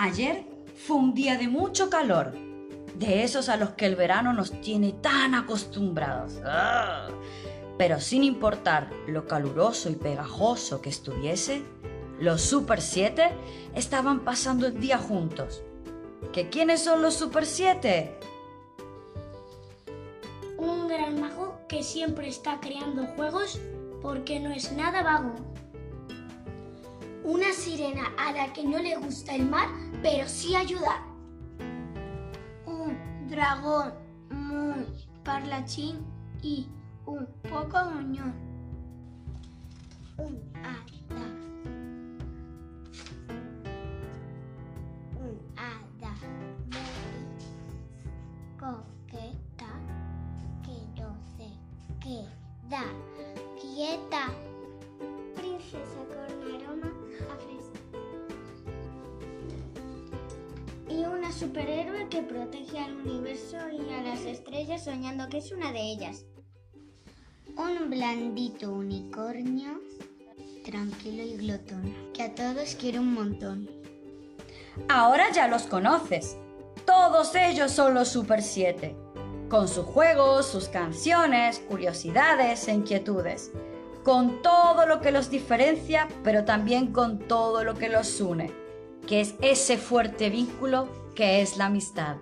Ayer fue un día de mucho calor, de esos a los que el verano nos tiene tan acostumbrados. Pero sin importar lo caluroso y pegajoso que estuviese, los Super 7 estaban pasando el día juntos. ¿Que quiénes son los Super 7? Un gran mago que siempre está creando juegos porque no es nada vago. Una sirena a la que no le gusta el mar, pero sí ayudar. Un dragón muy parlachín y un poco muñón. Un hada. Un hada muy coqueta que no se queda quieta. Una superhéroe que protege al universo y a las estrellas soñando que es una de ellas. Un blandito unicornio, tranquilo y glotón, que a todos quiere un montón. Ahora ya los conoces. Todos ellos son los Super 7, con sus juegos, sus canciones, curiosidades e inquietudes, con todo lo que los diferencia, pero también con todo lo que los une, que es ese fuerte vínculo que es la amistad.